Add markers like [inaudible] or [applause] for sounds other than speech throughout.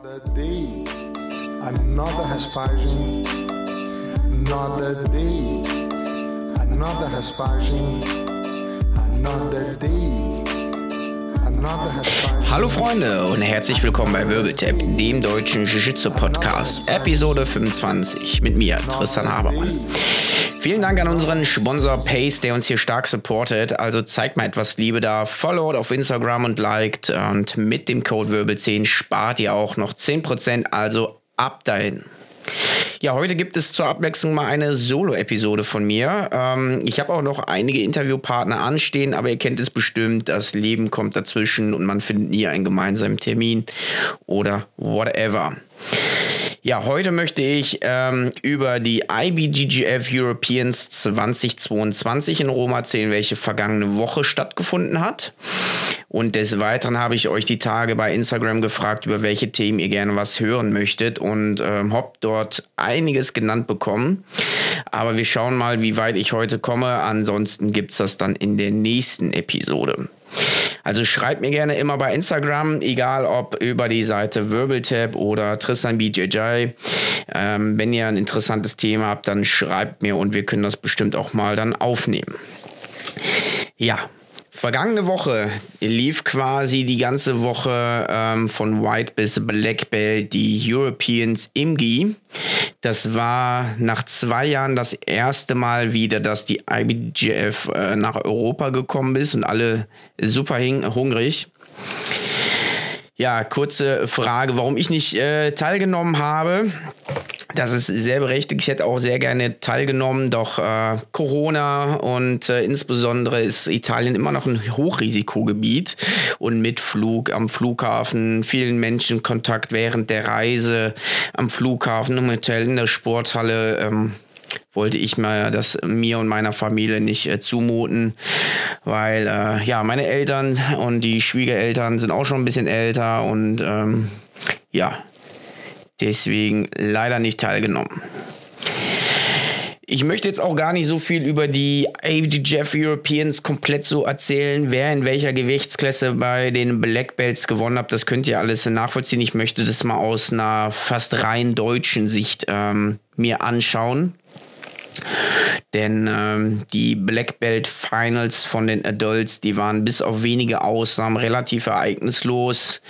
Another day, another Hespersion, another day, another Hespersion, another day. Hallo Freunde und herzlich willkommen bei Wirbeltap, dem deutschen Jiu-Jitsu-Podcast, Episode 25 mit mir, Tristan Habermann. Vielen Dank an unseren Sponsor Pace, der uns hier stark supportet. Also zeigt mal etwas Liebe da, followt auf Instagram und liked. Und mit dem Code Wirbel10 spart ihr auch noch 10%, also ab dahin. Ja, heute gibt es zur Abwechslung mal eine Solo-Episode von mir. Ähm, ich habe auch noch einige Interviewpartner anstehen, aber ihr kennt es bestimmt, das Leben kommt dazwischen und man findet nie einen gemeinsamen Termin oder whatever. Ja, heute möchte ich ähm, über die IBGGF Europeans 2022 in Rom erzählen, welche vergangene Woche stattgefunden hat. Und des Weiteren habe ich euch die Tage bei Instagram gefragt, über welche Themen ihr gerne was hören möchtet und ähm, habe dort einiges genannt bekommen. Aber wir schauen mal, wie weit ich heute komme. Ansonsten gibt es das dann in der nächsten Episode. Also schreibt mir gerne immer bei Instagram, egal ob über die Seite Wirbeltap oder Tristan BJJ. Ähm, wenn ihr ein interessantes Thema habt, dann schreibt mir und wir können das bestimmt auch mal dann aufnehmen. Ja, Vergangene Woche lief quasi die ganze Woche ähm, von White bis Black Belt die Europeans IMGI. Das war nach zwei Jahren das erste Mal wieder, dass die IBGF äh, nach Europa gekommen ist und alle super hungrig. Ja, kurze Frage, warum ich nicht äh, teilgenommen habe. Das ist sehr berechtigt. Ich hätte auch sehr gerne teilgenommen, doch äh, Corona und äh, insbesondere ist Italien immer noch ein Hochrisikogebiet und mit Flug am Flughafen, vielen Menschen Kontakt während der Reise am Flughafen, im Hotel, in der Sporthalle. Ähm, wollte ich mal das mir und meiner Familie nicht äh, zumuten, weil äh, ja meine Eltern und die Schwiegereltern sind auch schon ein bisschen älter und ähm, ja Deswegen leider nicht teilgenommen. Ich möchte jetzt auch gar nicht so viel über die ABGF Europeans komplett so erzählen, wer in welcher Gewichtsklasse bei den Black Belts gewonnen hat. Das könnt ihr alles nachvollziehen. Ich möchte das mal aus einer fast rein deutschen Sicht ähm, mir anschauen. Denn ähm, die Black Belt Finals von den Adults, die waren bis auf wenige Ausnahmen relativ ereignislos.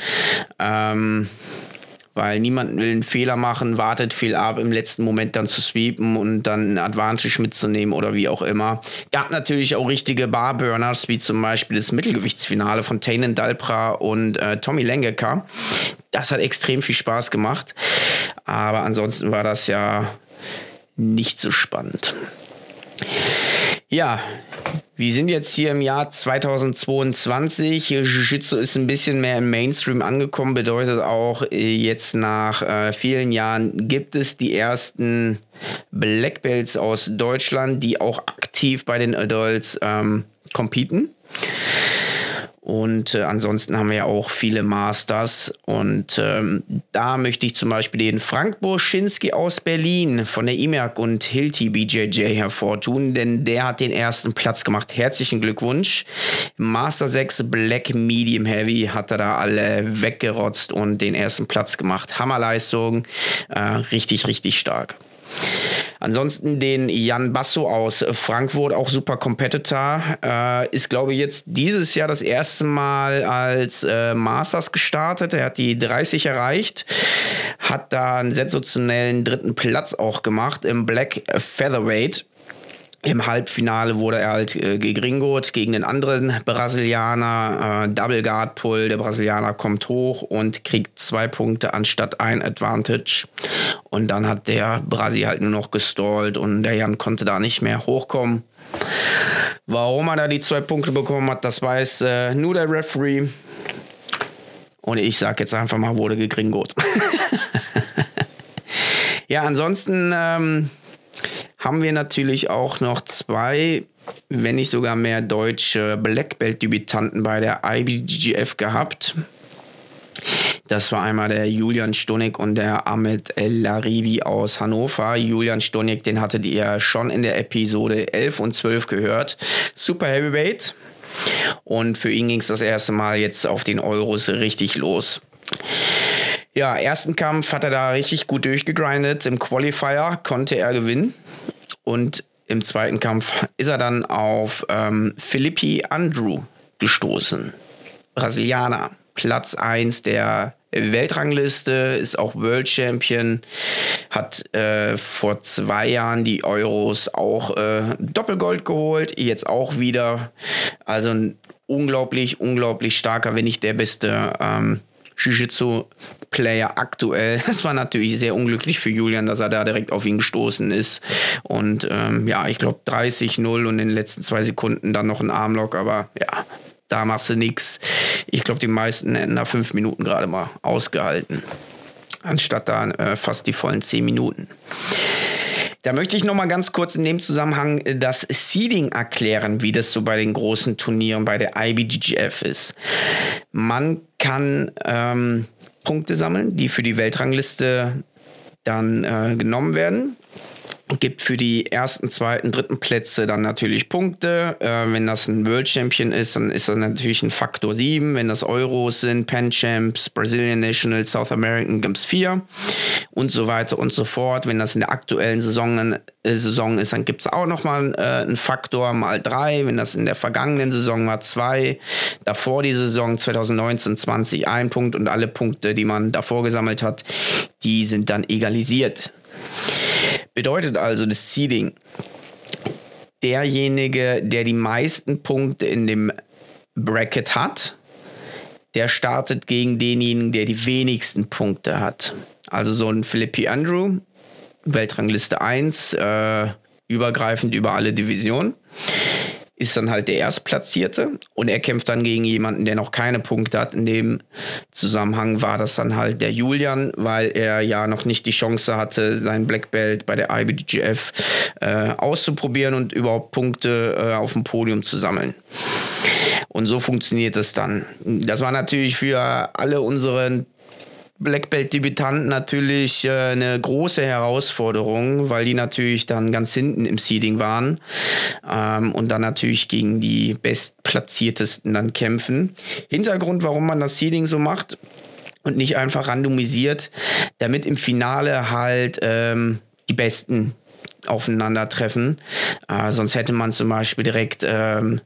Ähm, weil niemand will einen Fehler machen, wartet viel ab, im letzten Moment dann zu sweepen und dann einen Advantage mitzunehmen oder wie auch immer. Gab natürlich auch richtige Barburners, wie zum Beispiel das Mittelgewichtsfinale von Tainen Dalpra und äh, Tommy Lengeker. Das hat extrem viel Spaß gemacht, aber ansonsten war das ja nicht so spannend. Ja, wir sind jetzt hier im Jahr 2022. Jiu-Jitsu ist ein bisschen mehr im Mainstream angekommen, bedeutet auch, äh, jetzt nach äh, vielen Jahren gibt es die ersten Black Belts aus Deutschland, die auch aktiv bei den Adults ähm, competen. Und äh, ansonsten haben wir ja auch viele Masters. Und ähm, da möchte ich zum Beispiel den Frank Burschinski aus Berlin von der IMERC und Hilti BJJ hervortun, denn der hat den ersten Platz gemacht. Herzlichen Glückwunsch. Master 6 Black Medium Heavy hat er da alle weggerotzt und den ersten Platz gemacht. Hammerleistung. Äh, richtig, richtig stark. Ansonsten den Jan Basso aus Frankfurt, auch super Competitor, äh, ist, glaube ich, jetzt dieses Jahr das erste Mal als äh, Masters gestartet. Er hat die 30 erreicht, hat da einen sensationellen dritten Platz auch gemacht im Black Featherweight. Im Halbfinale wurde er halt äh, gegringot gegen den anderen Brasilianer. Äh, Double Guard Pull. Der Brasilianer kommt hoch und kriegt zwei Punkte anstatt ein Advantage. Und dann hat der Brasi halt nur noch gestallt und der Jan konnte da nicht mehr hochkommen. Warum er da die zwei Punkte bekommen hat, das weiß äh, nur der Referee. Und ich sag jetzt einfach mal, wurde gegringot. [laughs] ja, ansonsten. Ähm, haben wir natürlich auch noch zwei, wenn nicht sogar mehr deutsche Black Belt Debütanten bei der IBGF gehabt. Das war einmal der Julian Stonik und der Ahmed El Laribi aus Hannover. Julian Stonik, den hattet ihr schon in der Episode 11 und 12 gehört. Super Heavyweight. Und für ihn ging es das erste Mal jetzt auf den Euros richtig los. Ja, ersten Kampf hat er da richtig gut durchgegrindet. Im Qualifier konnte er gewinnen. Und im zweiten Kampf ist er dann auf ähm, Philippi Andrew gestoßen. Brasilianer, Platz 1 der Weltrangliste, ist auch World Champion, hat äh, vor zwei Jahren die Euros auch äh, Doppelgold geholt, jetzt auch wieder. Also ein unglaublich, unglaublich starker, wenn nicht der beste ähm, Jiu-Jitsu-Player aktuell. [laughs] Es war natürlich sehr unglücklich für Julian, dass er da direkt auf ihn gestoßen ist. Und ähm, ja, ich glaube 30-0 und in den letzten zwei Sekunden dann noch ein Armlock, aber ja, da machst du nichts. Ich glaube, die meisten hätten da fünf Minuten gerade mal ausgehalten. Anstatt da äh, fast die vollen zehn Minuten. Da möchte ich noch mal ganz kurz in dem Zusammenhang äh, das Seeding erklären, wie das so bei den großen Turnieren bei der IBGF ist. Man kann ähm, Punkte sammeln, die für die Weltrangliste dann äh, genommen werden gibt für die ersten, zweiten, dritten Plätze dann natürlich Punkte. Äh, wenn das ein World Champion ist, dann ist das natürlich ein Faktor 7. Wenn das Euros sind, Pan Champs, Brazilian National, South American gibt es 4 und so weiter und so fort. Wenn das in der aktuellen Saison, äh, Saison ist, dann gibt es auch nochmal äh, einen Faktor mal 3. Wenn das in der vergangenen Saison war, 2. Davor die Saison 2019, 20 ein Punkt und alle Punkte, die man davor gesammelt hat, die sind dann egalisiert. Bedeutet also das Seeding, derjenige, der die meisten Punkte in dem Bracket hat, der startet gegen denjenigen, der die wenigsten Punkte hat. Also so ein Philippi Andrew, Weltrangliste 1, äh, übergreifend über alle Divisionen ist dann halt der Erstplatzierte und er kämpft dann gegen jemanden, der noch keine Punkte hat. In dem Zusammenhang war das dann halt der Julian, weil er ja noch nicht die Chance hatte, sein Black Belt bei der IBGF äh, auszuprobieren und überhaupt Punkte äh, auf dem Podium zu sammeln. Und so funktioniert es dann. Das war natürlich für alle unsere Black Belt Debütanten natürlich äh, eine große Herausforderung, weil die natürlich dann ganz hinten im Seeding waren ähm, und dann natürlich gegen die bestplatziertesten dann kämpfen. Hintergrund, warum man das Seeding so macht und nicht einfach randomisiert, damit im Finale halt ähm, die besten aufeinandertreffen. Äh, sonst hätte man zum Beispiel direkt ähm,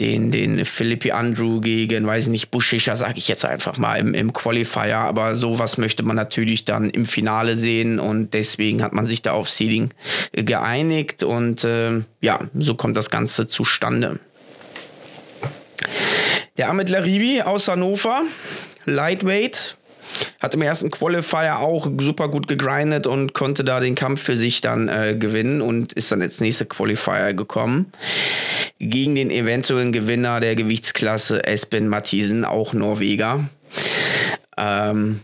den, den Philippi Andrew gegen, weiß ich nicht, Bushischer, sage ich jetzt einfach mal, im, im Qualifier. Aber sowas möchte man natürlich dann im Finale sehen und deswegen hat man sich da auf Seeding geeinigt und äh, ja, so kommt das Ganze zustande. Der Ahmed Laribi aus Hannover, Lightweight, hat im ersten Qualifier auch super gut gegrindet und konnte da den Kampf für sich dann äh, gewinnen und ist dann ins nächste Qualifier gekommen. Gegen den eventuellen Gewinner der Gewichtsklasse Espen Mathisen, auch Norweger. Ähm,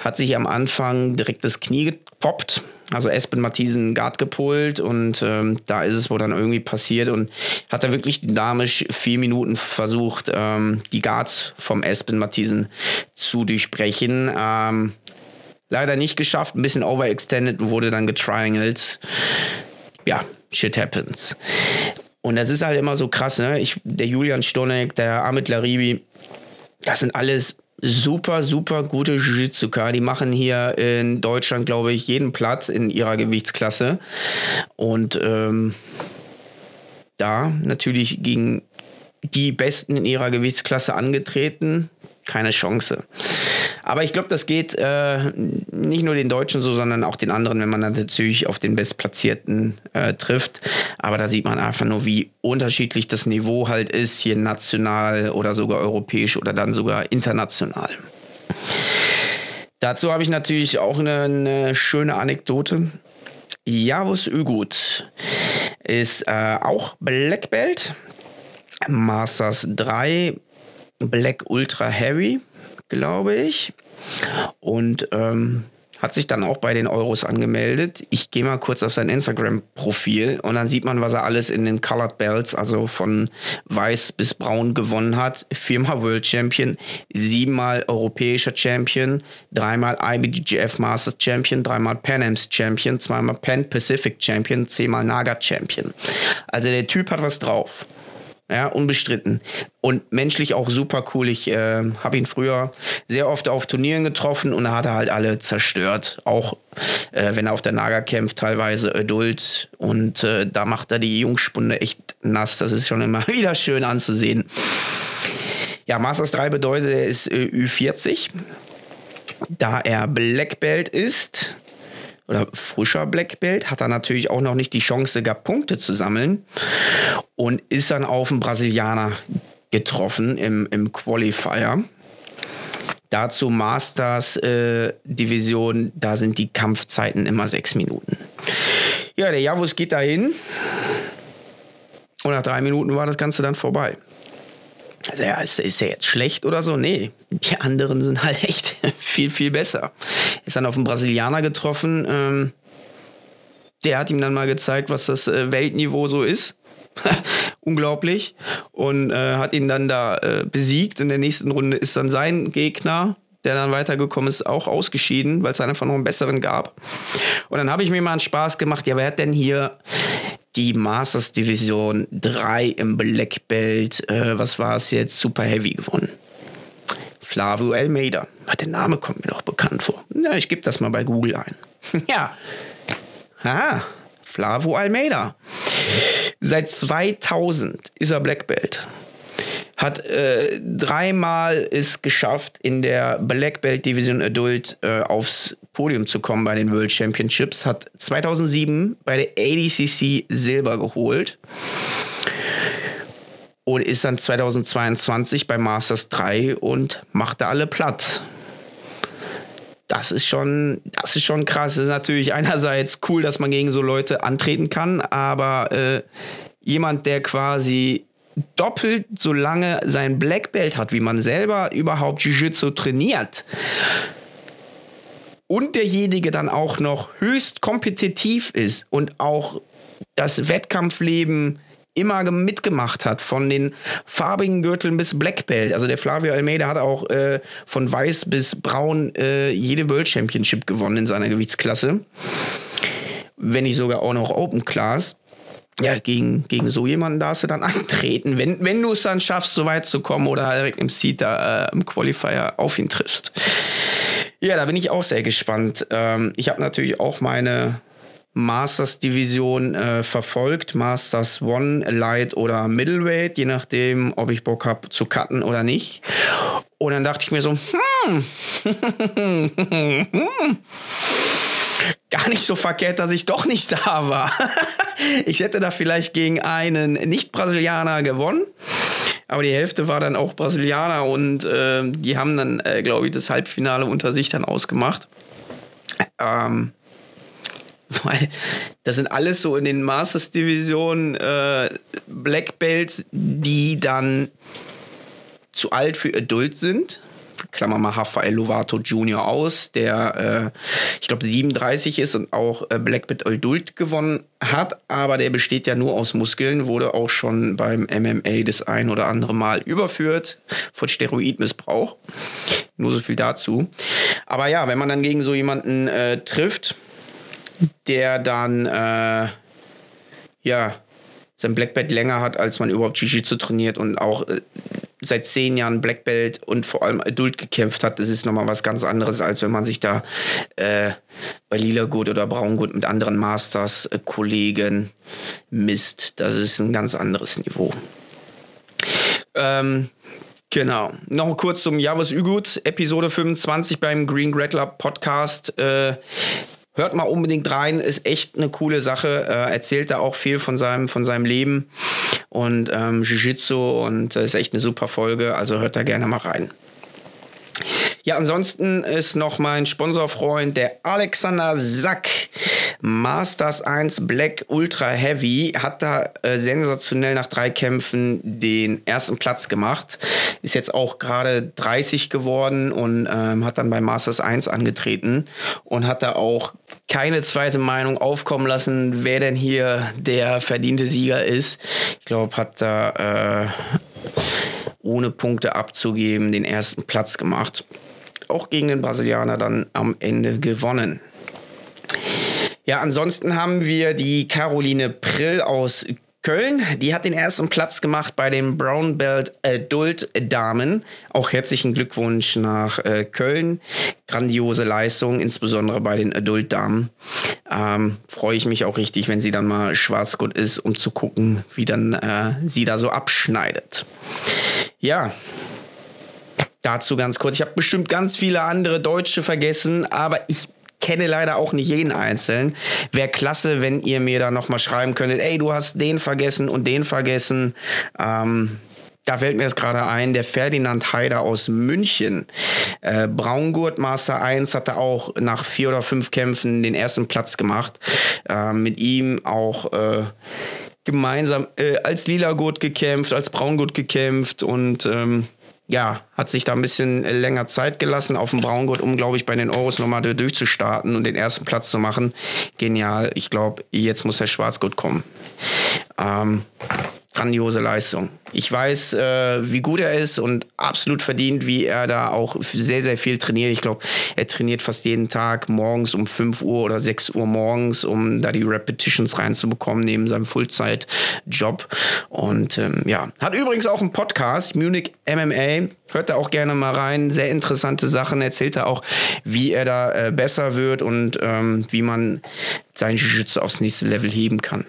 hat sich am Anfang direkt das Knie gepoppt, also Espen Mathisen Guard gepult und ähm, da ist es wohl dann irgendwie passiert und hat er wirklich dynamisch vier Minuten versucht, ähm, die Guards vom Espen Mathisen zu durchbrechen. Ähm, leider nicht geschafft, ein bisschen overextended und wurde dann getriangelt. Ja, shit happens. Und das ist halt immer so krass, ne? Ich, der Julian Stonek, der Amit Laribi, das sind alles super, super gute Jiu-Jitsuka. Die machen hier in Deutschland, glaube ich, jeden Platz in ihrer Gewichtsklasse. Und ähm, da natürlich gegen die Besten in ihrer Gewichtsklasse angetreten. Keine Chance. Aber ich glaube, das geht äh, nicht nur den Deutschen so, sondern auch den anderen, wenn man dann natürlich auf den Bestplatzierten äh, trifft. Aber da sieht man einfach nur, wie unterschiedlich das Niveau halt ist, hier national oder sogar europäisch oder dann sogar international. Dazu habe ich natürlich auch eine, eine schöne Anekdote. Javus Ügut ist äh, auch Black Belt, Masters 3, Black Ultra Heavy glaube ich. Und ähm, hat sich dann auch bei den Euros angemeldet. Ich gehe mal kurz auf sein Instagram-Profil und dann sieht man, was er alles in den Colored Belts, also von weiß bis braun gewonnen hat. Viermal World Champion, siebenmal europäischer Champion, dreimal IBGF Masters Champion, dreimal Pan Ams Champion, zweimal Pan Pacific Champion, zehnmal Naga Champion. Also der Typ hat was drauf. Ja, unbestritten. Und menschlich auch super cool. Ich äh, habe ihn früher sehr oft auf Turnieren getroffen und da hat er halt alle zerstört. Auch äh, wenn er auf der Naga kämpft, teilweise Adult. Und äh, da macht er die Jungspunde echt nass. Das ist schon immer [laughs] wieder schön anzusehen. Ja, Masters 3 bedeutet, er ist äh, Ü40. Da er Black Belt ist, oder frischer Black Belt, hat er natürlich auch noch nicht die Chance gehabt, Punkte zu sammeln und ist dann auf einen Brasilianer getroffen im, im Qualifier. Dazu Masters äh, Division, da sind die Kampfzeiten immer sechs Minuten. Ja, der Javus geht dahin und nach drei Minuten war das Ganze dann vorbei. Also ja, ist, ist er jetzt schlecht oder so? Nee, die anderen sind halt echt [laughs] viel, viel besser. Ist dann auf einen Brasilianer getroffen. Ähm, der hat ihm dann mal gezeigt, was das äh, Weltniveau so ist. [laughs] Unglaublich. Und äh, hat ihn dann da äh, besiegt. In der nächsten Runde ist dann sein Gegner, der dann weitergekommen ist, auch ausgeschieden, weil es einfach noch einen besseren gab. Und dann habe ich mir mal einen Spaß gemacht, ja, wer hat denn hier die Masters Division 3 im Black Belt, äh, was war es jetzt, Super Heavy gewonnen? Flavio Almeida. Ach, der Name kommt mir doch bekannt vor. Ja, ich gebe das mal bei Google ein. [laughs] ja. Ah, Flavio Almeida. Seit 2000 ist er Black Belt hat äh, dreimal es geschafft, in der Black Belt Division Adult äh, aufs Podium zu kommen bei den World Championships. Hat 2007 bei der ADCC Silber geholt und ist dann 2022 bei Masters 3 und machte alle platt. Das ist schon, das ist schon krass. Das ist natürlich einerseits cool, dass man gegen so Leute antreten kann, aber äh, jemand, der quasi doppelt so lange sein Black Belt hat, wie man selber überhaupt Jiu-Jitsu trainiert, und derjenige dann auch noch höchst kompetitiv ist und auch das Wettkampfleben immer mitgemacht hat, von den farbigen Gürteln bis Black Belt. Also der Flavio Almeida hat auch äh, von weiß bis braun äh, jede World Championship gewonnen in seiner Gewichtsklasse. Wenn nicht sogar auch noch Open Class ja, gegen, gegen so jemanden darfst du dann [laughs] antreten, wenn, wenn du es dann schaffst, so weit zu kommen oder direkt im Seed da, äh, im Qualifier auf ihn triffst. Ja, da bin ich auch sehr gespannt. Ähm, ich habe natürlich auch meine Masters-Division äh, verfolgt. Masters One, Light oder Middleweight, je nachdem, ob ich Bock habe zu cutten oder nicht. Und dann dachte ich mir so, hm, [laughs] gar nicht so verkehrt, dass ich doch nicht da war. [laughs] ich hätte da vielleicht gegen einen Nicht-Brasilianer gewonnen. Aber die Hälfte war dann auch Brasilianer und äh, die haben dann, äh, glaube ich, das Halbfinale unter sich dann ausgemacht. Ähm, [laughs] weil das sind alles so in den Masters-Divisionen äh, Black Belts, die dann zu alt für Adult sind Klammer mal Rafael Lovato Jr. aus, der, äh, ich glaube, 37 ist und auch äh, Black Belt Adult gewonnen hat, aber der besteht ja nur aus Muskeln, wurde auch schon beim MMA das ein oder andere Mal überführt von Steroidmissbrauch. Nur so viel dazu. Aber ja, wenn man dann gegen so jemanden äh, trifft, der dann, äh, ja, sein Black Belt länger hat, als man überhaupt Jiu-Jitsu trainiert und auch äh, seit zehn Jahren Black Belt und vor allem Adult gekämpft hat, das ist nochmal was ganz anderes, als wenn man sich da äh, bei Lila Gut oder Braungut mit anderen Masters-Kollegen äh, misst. Das ist ein ganz anderes Niveau. Ähm, Genau. Noch kurz zum Javas Ügut, Episode 25 beim Green Grappler Podcast. Äh, Hört mal unbedingt rein, ist echt eine coole Sache. Äh, erzählt da auch viel von seinem, von seinem Leben und ähm, Jiu-Jitsu und äh, ist echt eine super Folge. Also hört da gerne mal rein. Ja, ansonsten ist noch mein Sponsorfreund, der Alexander Sack. Masters 1 Black Ultra Heavy hat da äh, sensationell nach drei Kämpfen den ersten Platz gemacht. Ist jetzt auch gerade 30 geworden und ähm, hat dann bei Masters 1 angetreten und hat da auch keine zweite Meinung aufkommen lassen, wer denn hier der verdiente Sieger ist. Ich glaube, hat da äh, ohne Punkte abzugeben den ersten Platz gemacht. Auch gegen den Brasilianer dann am Ende gewonnen. Ja, ansonsten haben wir die Caroline Prill aus Köln, die hat den ersten Platz gemacht bei den Brown Belt Adult Damen. Auch herzlichen Glückwunsch nach äh, Köln. Grandiose Leistung, insbesondere bei den Adult Damen. Ähm, Freue ich mich auch richtig, wenn sie dann mal schwarzgut ist, um zu gucken, wie dann äh, sie da so abschneidet. Ja, dazu ganz kurz. Ich habe bestimmt ganz viele andere Deutsche vergessen, aber ich kenne leider auch nicht jeden Einzelnen. Wäre klasse, wenn ihr mir da nochmal schreiben könntet, ey, du hast den vergessen und den vergessen. Ähm, da fällt mir jetzt gerade ein, der Ferdinand Heider aus München. Äh, Braungurt Master 1 hatte auch nach vier oder fünf Kämpfen den ersten Platz gemacht. Äh, mit ihm auch äh, gemeinsam äh, als Lila Gurt gekämpft, als Braungurt gekämpft und ähm, ja, hat sich da ein bisschen länger Zeit gelassen auf dem Braungurt, um, glaube ich, bei den Euros nochmal durchzustarten und den ersten Platz zu machen. Genial. Ich glaube, jetzt muss der Schwarzgurt kommen. Ähm, grandiose Leistung. Ich weiß, äh, wie gut er ist und absolut verdient, wie er da auch sehr, sehr viel trainiert. Ich glaube, er trainiert fast jeden Tag morgens um 5 Uhr oder 6 Uhr morgens, um da die Repetitions reinzubekommen neben seinem Fullzeit-Job. Und ähm, ja, hat übrigens auch einen Podcast, Munich MMA. Hört da auch gerne mal rein. Sehr interessante Sachen. Erzählt er auch, wie er da äh, besser wird und ähm, wie man sein Jiu-Jitsu aufs nächste Level heben kann.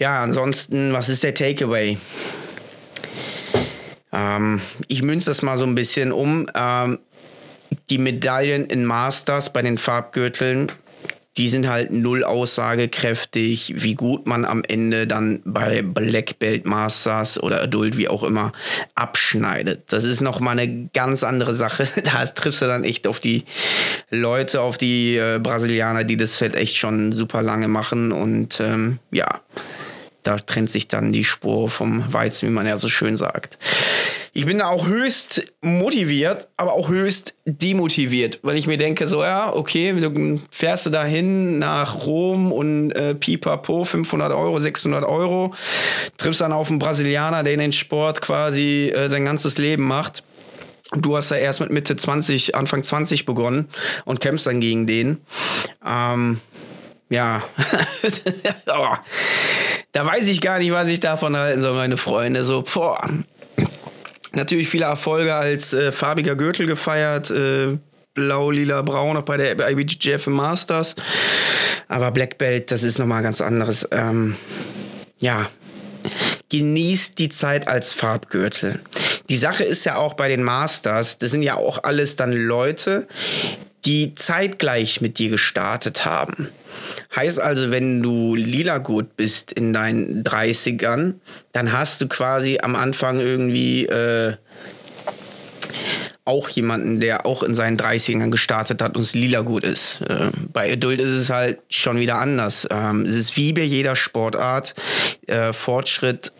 Ja, ansonsten, was ist der Takeaway? Ähm, ich münze das mal so ein bisschen um. Ähm, die Medaillen in Masters bei den Farbgürteln, die sind halt null aussagekräftig, wie gut man am Ende dann bei Black Belt Masters oder Adult, wie auch immer, abschneidet. Das ist nochmal eine ganz andere Sache. [laughs] Da triffst du dann echt auf die Leute, auf die äh, Brasilianer, die das Feld echt schon super lange machen und ähm, ja da trennt sich dann die Spur vom Weizen, wie man ja so schön sagt. Ich bin da auch höchst motiviert, aber auch höchst demotiviert, weil ich mir denke, so, ja, okay, fährst du dahin nach Rom und äh, pipapo, 500 Euro, 600 Euro, triffst dann auf einen Brasilianer, der den Sport quasi äh, sein ganzes Leben macht. Du hast ja erst mit Mitte 20, Anfang 20 begonnen und kämpfst dann gegen den. Ähm, ja, [laughs] da weiß ich gar nicht, was ich davon halten soll, meine Freunde. So, boah. Natürlich viele Erfolge als äh, farbiger Gürtel gefeiert. Äh, Blau, lila, braun, auch bei der IBGF Masters. Aber Black Belt, das ist nochmal ganz anderes. Ähm, ja, genießt die Zeit als Farbgürtel. Die Sache ist ja auch bei den Masters, das sind ja auch alles dann Leute, die zeitgleich mit dir gestartet haben. Heißt also, wenn du lila gut bist in deinen 30ern, dann hast du quasi am Anfang irgendwie äh, auch jemanden, der auch in seinen 30ern gestartet hat und es lila gut ist. Äh, bei Adult ist es halt schon wieder anders. Ähm, es ist wie bei jeder Sportart. Äh, Fortschritt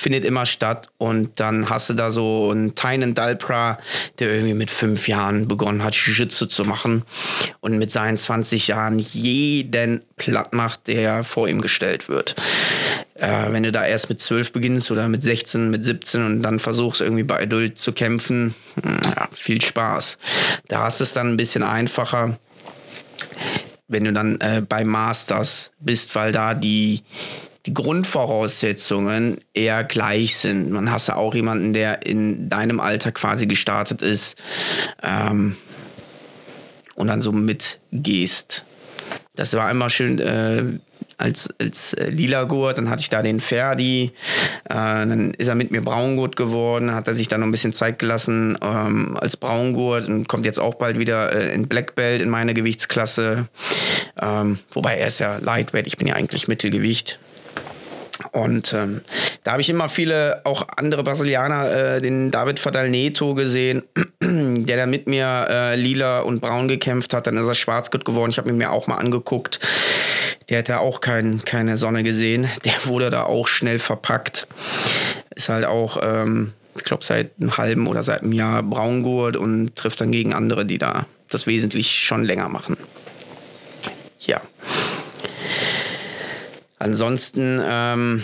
findet immer statt. Und dann hast du da so einen Tynan Dalpra, der irgendwie mit fünf Jahren begonnen hat, Jiu-Jitsu zu machen und mit seinen 20 Jahren jeden platt macht, der vor ihm gestellt wird. Äh, wenn du da erst mit 12 beginnst oder mit 16, mit 17 und dann versuchst irgendwie bei Adult zu kämpfen, hm, ja, viel Spaß. Da hast du es dann ein bisschen einfacher wenn du dann äh, bei Masters bist, weil da die, die Grundvoraussetzungen eher gleich sind. Man hast ja auch jemanden, der in deinem Alter quasi gestartet ist ähm, und dann so mitgehst. Das war immer schön äh, als, als äh, Lila-Gurt, dann hatte ich da den Ferdi, äh, dann ist er mit mir Braungurt geworden, hat er sich dann noch ein bisschen Zeit gelassen ähm, als Braungurt und kommt jetzt auch bald wieder äh, in Black Belt in meine Gewichtsklasse. Ähm, wobei er ist ja Lightweight, ich bin ja eigentlich Mittelgewicht. Und ähm, da habe ich immer viele, auch andere Brasilianer, äh, den David Fadal Neto gesehen, [clears throat] der da mit mir äh, lila und braun gekämpft hat. Dann ist er schwarzgut geworden. Ich habe ihn mir auch mal angeguckt. Der hat ja auch kein, keine Sonne gesehen. Der wurde da auch schnell verpackt. Ist halt auch, ähm, ich glaube, seit einem halben oder seit einem Jahr Braungurt und trifft dann gegen andere, die da das wesentlich schon länger machen. Ja. Ansonsten ähm,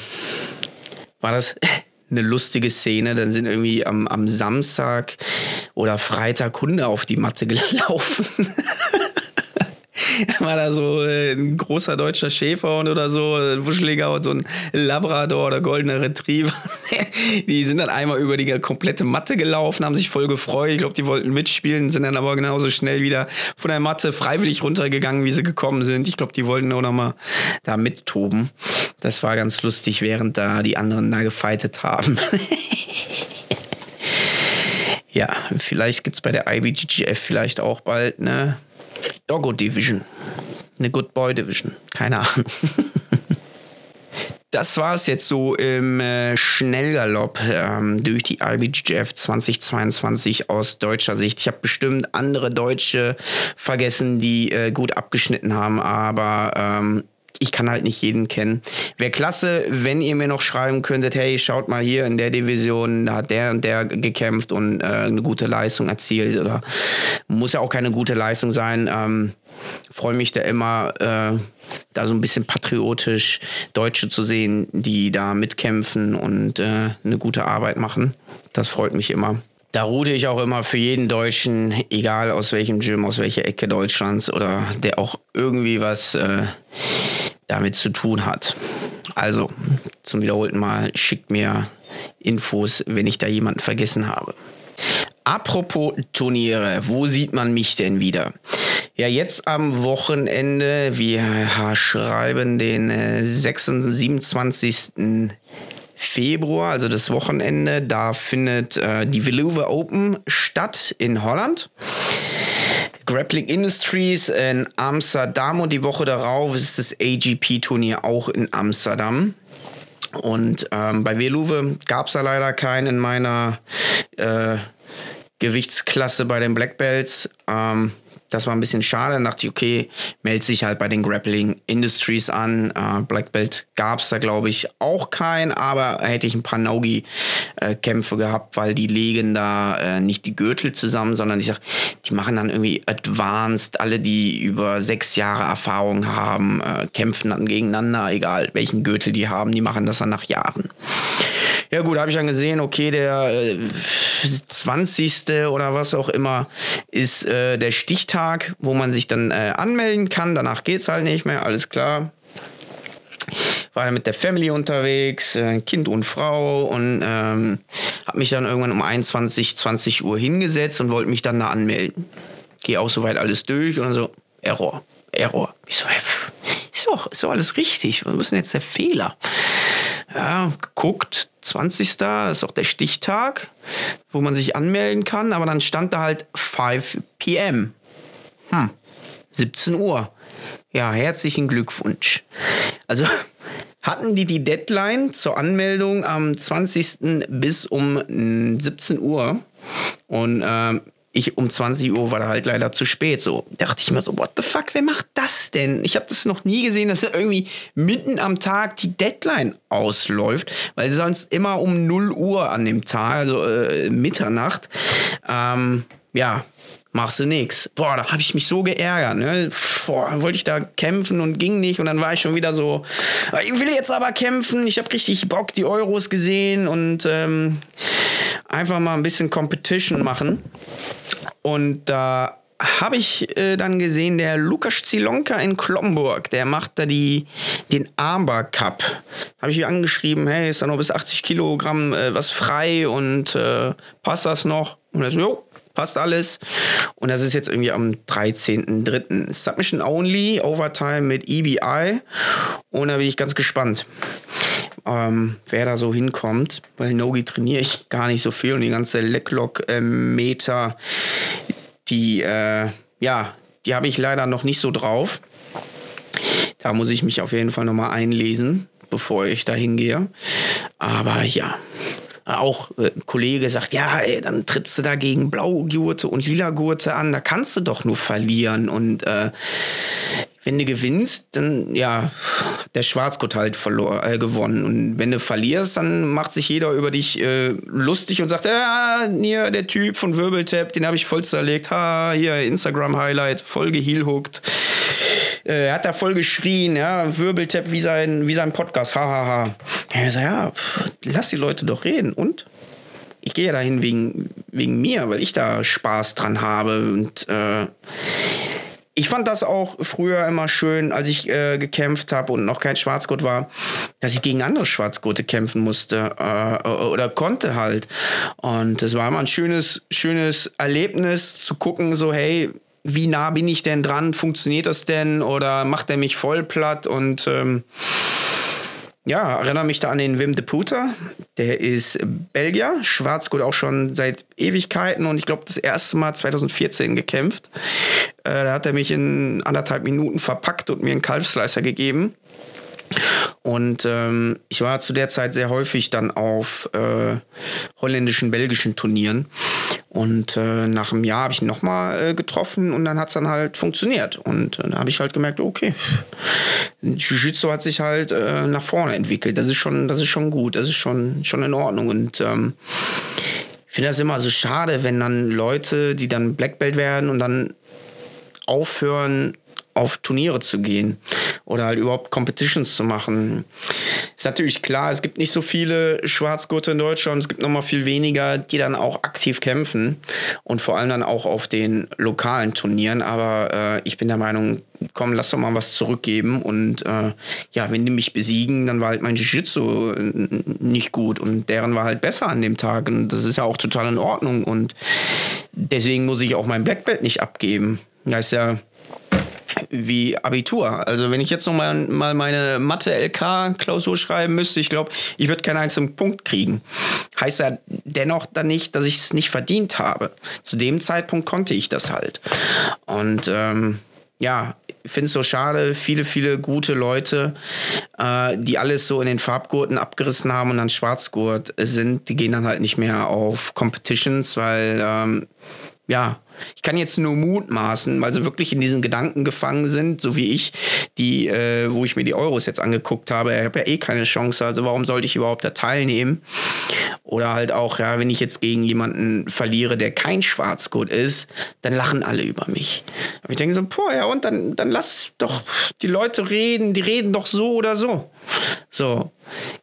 war das [laughs] eine lustige Szene. Dann sind irgendwie am, am Samstag oder Freitag Hunde auf die Matte [laughs] gelaufen. [laughs] war da so äh, ein großer deutscher Schäferhund oder so, ein Wuscheliger und so ein Labrador oder goldener Retriever. [laughs] die sind dann einmal über die komplette Matte gelaufen, haben sich voll gefreut. Ich glaube, die wollten mitspielen, sind dann aber genauso schnell wieder von der Matte freiwillig runtergegangen, wie sie gekommen sind. Ich glaube, die wollten auch nochmal da mittoben. Das war ganz lustig, während da die anderen da gefeitet haben. [laughs] ja, vielleicht gibt es bei der IBGGF vielleicht auch bald eine Doggo Division. Eine Good Boy Division. Keine Ahnung. [laughs] Das war es jetzt so im äh, Schnellgalopp ähm, durch die IBGF 2022 aus deutscher Sicht. Ich habe bestimmt andere Deutsche vergessen, die äh, gut abgeschnitten haben, aber ähm, ich kann halt nicht jeden kennen. Wäre klasse, wenn ihr mir noch schreiben könntet, hey, schaut mal hier in der Division, da hat der und der gekämpft und äh, eine gute Leistung erzielt. Oder muss ja auch keine gute Leistung sein. Ähm, Freue mich da immer, äh, da so ein bisschen patriotisch Deutsche zu sehen, die da mitkämpfen und äh, eine gute Arbeit machen. Das freut mich immer. Da route ich auch immer für jeden Deutschen, egal aus welchem Gym, aus welcher Ecke Deutschlands oder der auch irgendwie was äh, damit zu tun hat. Also zum wiederholten Mal schickt mir Infos, wenn ich da jemanden vergessen habe. Apropos Turniere, wo sieht man mich denn wieder? Ja, jetzt am Wochenende, wir schreiben den 26, 27. Februar, also das Wochenende, da findet äh, die Veluwe Open statt in Holland. Grappling Industries in Amsterdam und die Woche darauf ist das AGP-Turnier auch in Amsterdam. Und ähm, bei Veluwe gab es da leider keinen in meiner äh, Gewichtsklasse bei den Black Belts. Ähm, das war ein bisschen schade. Dann dachte ich, okay, melde sich halt bei den Grappling Industries an. Äh, Black Belt gab es da, glaube ich, auch keinen, aber hätte ich ein paar Nogi-Kämpfe gehabt, weil die legen da äh, nicht die Gürtel zusammen, sondern ich sag, die machen dann irgendwie Advanced. Alle, die über sechs Jahre Erfahrung haben, äh, kämpfen dann gegeneinander, egal welchen Gürtel die haben, die machen das dann nach Jahren. Ja gut, habe ich dann gesehen, okay, der äh, 20. oder was auch immer ist äh, der Stichtag, wo man sich dann äh, anmelden kann. Danach geht es halt nicht mehr, alles klar. War mit der Family unterwegs, äh, Kind und Frau und ähm, habe mich dann irgendwann um 21, 20 Uhr hingesetzt und wollte mich dann da anmelden. Gehe auch soweit alles durch und so, Error, Error. Ich so, ist doch, ist doch alles richtig. Was ist denn jetzt der Fehler? Ja, geguckt, 20. Das ist auch der Stichtag, wo man sich anmelden kann, aber dann stand da halt 5 p.m. Hm, 17 Uhr. Ja, herzlichen Glückwunsch. Also [laughs] hatten die die Deadline zur Anmeldung am 20. bis um 17 Uhr. Und ähm, ich um 20 Uhr war da halt leider zu spät. So dachte ich mir so, what the fuck, wer macht das denn? Ich habe das noch nie gesehen, dass irgendwie mitten am Tag die Deadline ausläuft, weil sonst immer um 0 Uhr an dem Tag, also äh, Mitternacht, ähm, ja, machst du nichts. Boah, da habe ich mich so geärgert. Ne? Boah, wollte ich da kämpfen und ging nicht. Und dann war ich schon wieder so, ah, ich will jetzt aber kämpfen. Ich habe richtig Bock, die Euros gesehen und ähm, einfach mal ein bisschen Competition machen. Und da habe ich äh, dann gesehen, der Lukas Zilonka in Klomburg, der macht da die, den Armbar Cup. Habe ich angeschrieben, hey, ist da noch bis 80 Kilogramm äh, was frei und äh, passt das noch? Und er so, jo, passt alles. Und das ist jetzt irgendwie am 13.03. Submission Only, Overtime mit EBI. Und da bin ich ganz gespannt, ähm, wer da so hinkommt. Weil Nogi trainiere ich gar nicht so viel und die ganze Lecklock-Meter, die, äh, ja, die habe ich leider noch nicht so drauf. Da muss ich mich auf jeden Fall nochmal einlesen, bevor ich da hingehe. Aber ja, auch äh, ein Kollege sagt, ja, ey, dann trittst du da gegen Blaugurte und lila Gurte an, da kannst du doch nur verlieren. Und äh, wenn du gewinnst, dann ja, der Schwarzgurt halt verlor, äh, gewonnen. Und wenn du verlierst, dann macht sich jeder über dich äh, lustig und sagt, ja, hier der Typ von Wirbeltap, den habe ich voll zerlegt. Ha, hier Instagram-Highlight, voll geheelhuckt. Äh, er hat da voll geschrien, ja, Wirbeltap wie sein, wie sein Podcast, hahaha. Ha, ha. Er sagt, ja, pff, lass die Leute doch reden. Und? Ich gehe ja dahin wegen, wegen mir, weil ich da Spaß dran habe. Und äh, ich fand das auch früher immer schön, als ich äh, gekämpft habe und noch kein Schwarzgurt war, dass ich gegen andere Schwarzgurte kämpfen musste äh, oder konnte halt. Und es war immer ein schönes, schönes Erlebnis zu gucken, so hey, wie nah bin ich denn dran? Funktioniert das denn? Oder macht er mich voll platt? Und ähm, ja, erinnere mich da an den Wim de Puter. Der ist Belgier, Schwarzgurt auch schon seit Ewigkeiten und ich glaube das erste Mal 2014 gekämpft. Äh, da hat er mich in anderthalb Minuten verpackt und mir einen Kalfsleicer gegeben. Und ähm, ich war zu der Zeit sehr häufig dann auf äh, holländischen, belgischen Turnieren. Und äh, nach einem Jahr habe ich ihn nochmal äh, getroffen und dann hat es dann halt funktioniert. Und äh, da habe ich halt gemerkt, okay, Jiu-Jitsu hat sich halt äh, nach vorne entwickelt. Das ist schon, das ist schon gut, das ist schon, schon in Ordnung. Und ähm, ich finde das immer so schade, wenn dann Leute, die dann Black Belt werden und dann aufhören, auf Turniere zu gehen oder halt überhaupt Competitions zu machen. Ist natürlich klar, es gibt nicht so viele Schwarzgurte in Deutschland, es gibt noch mal viel weniger, die dann auch aktiv kämpfen und vor allem dann auch auf den lokalen Turnieren. Aber äh, ich bin der Meinung, komm, lass doch mal was zurückgeben und äh, ja, wenn die mich besiegen, dann war halt mein Jiu-Jitsu nicht gut und deren war halt besser an dem Tag und das ist ja auch total in Ordnung und deswegen muss ich auch mein Black Belt nicht abgeben. Das ist ja wie Abitur. Also wenn ich jetzt noch mal, mal meine Mathe-LK-Klausur schreiben müsste, ich glaube, ich würde keinen einzigen Punkt kriegen. Heißt ja dennoch dann nicht, dass ich es nicht verdient habe. Zu dem Zeitpunkt konnte ich das halt. Und ähm, ja, ich finde es so schade, viele, viele gute Leute, äh, die alles so in den Farbgurten abgerissen haben und dann Schwarzgurt sind, die gehen dann halt nicht mehr auf Competitions, weil ähm, ja, ich kann jetzt nur mutmaßen, weil sie wirklich in diesen Gedanken gefangen sind, so wie ich, die, äh, wo ich mir die Euros jetzt angeguckt habe. Ich habe ja eh keine Chance, also warum sollte ich überhaupt da teilnehmen? Oder halt auch, ja, wenn ich jetzt gegen jemanden verliere, der kein Schwarzgurt ist, dann lachen alle über mich. Aber ich denke so, boah, ja, und dann, dann lass doch die Leute reden, die reden doch so oder so. So,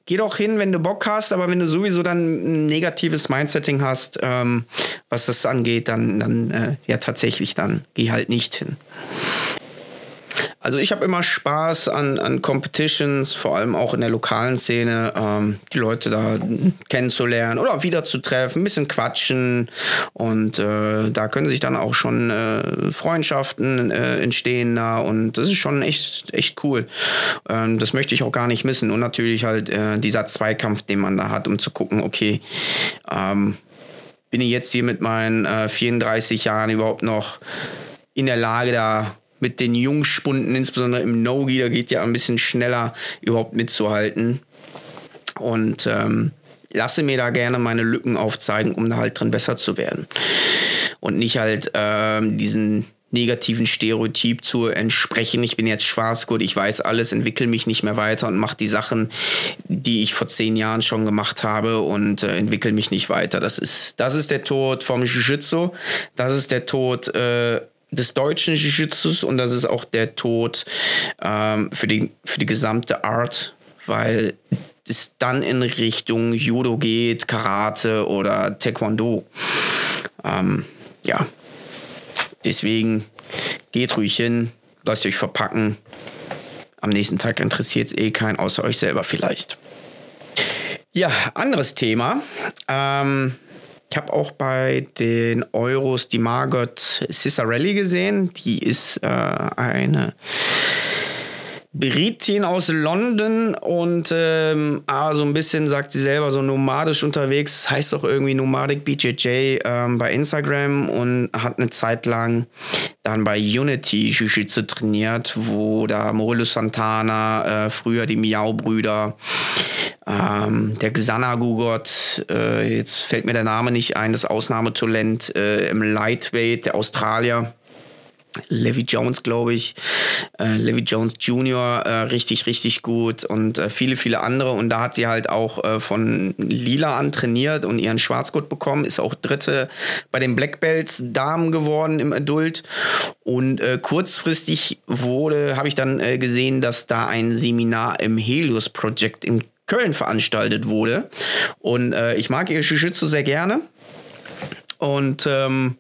geh doch hin, wenn du Bock hast, aber wenn du sowieso dann ein negatives Mindsetting hast, ähm, was das angeht, dann, dann äh, ja tatsächlich, dann geh halt nicht hin. Also ich habe immer Spaß an, an Competitions, vor allem auch in der lokalen Szene, ähm, die Leute da kennenzulernen oder wiederzutreffen, ein bisschen quatschen und äh, da können sich dann auch schon äh, Freundschaften äh, entstehen da und das ist schon echt, echt cool. Ähm, das möchte ich auch gar nicht missen und natürlich halt äh, dieser Zweikampf, den man da hat, um zu gucken, okay, ähm, bin ich jetzt hier mit meinen 34 äh, Jahren überhaupt noch in der Lage, da mit den Jungspunden, insbesondere im No-Gi, da geht ja ein bisschen schneller überhaupt mitzuhalten. Und ähm, lasse mir da gerne meine Lücken aufzeigen, um da halt drin besser zu werden. Und nicht halt ähm, diesen negativen Stereotyp zu entsprechen. Ich bin jetzt Schwarzgurt, ich weiß alles, entwickle mich nicht mehr weiter und mache die Sachen, die ich vor zehn Jahren schon gemacht habe und äh, entwickle mich nicht weiter. Das ist, das ist der Tod vom Jiu-Jitsu. Das ist der Tod äh, des deutschen Jiu-Jitsus und das ist auch der Tod ähm, für, die, für die gesamte Art, weil es dann in Richtung Judo geht, Karate oder Taekwondo. Ähm, ja, deswegen geht ruhig hin, lasst euch verpacken. Am nächsten Tag interessiert es eh keinen, außer euch selber vielleicht. Ja, anderes Thema. Ähm, ich habe auch bei den Euros die Margot Ciccarelli gesehen. Die ist äh, eine Britin aus London und ähm, ah, so ein bisschen, sagt sie selber, so nomadisch unterwegs. Heißt auch irgendwie Nomadic BJJ ähm, bei Instagram und hat eine Zeit lang dann bei Unity Jiu-Jitsu trainiert, wo da Morello Santana, äh, früher die Miau-Brüder, ähm, der Xanagu-Gott, äh, jetzt fällt mir der Name nicht ein, das Ausnahmetalent äh, im Lightweight, der Australier. Levy Jones, glaube ich, äh, Levy Jones Jr., äh, richtig, richtig gut und äh, viele, viele andere. Und da hat sie halt auch äh, von Lila an trainiert und ihren Schwarzgurt bekommen, ist auch Dritte bei den Black Belts Damen geworden im Adult. Und äh, kurzfristig wurde, habe ich dann äh, gesehen, dass da ein Seminar im Helios Project in Köln veranstaltet wurde. Und äh, ich mag ihr Jiu-Jitsu sehr gerne. Und ähm,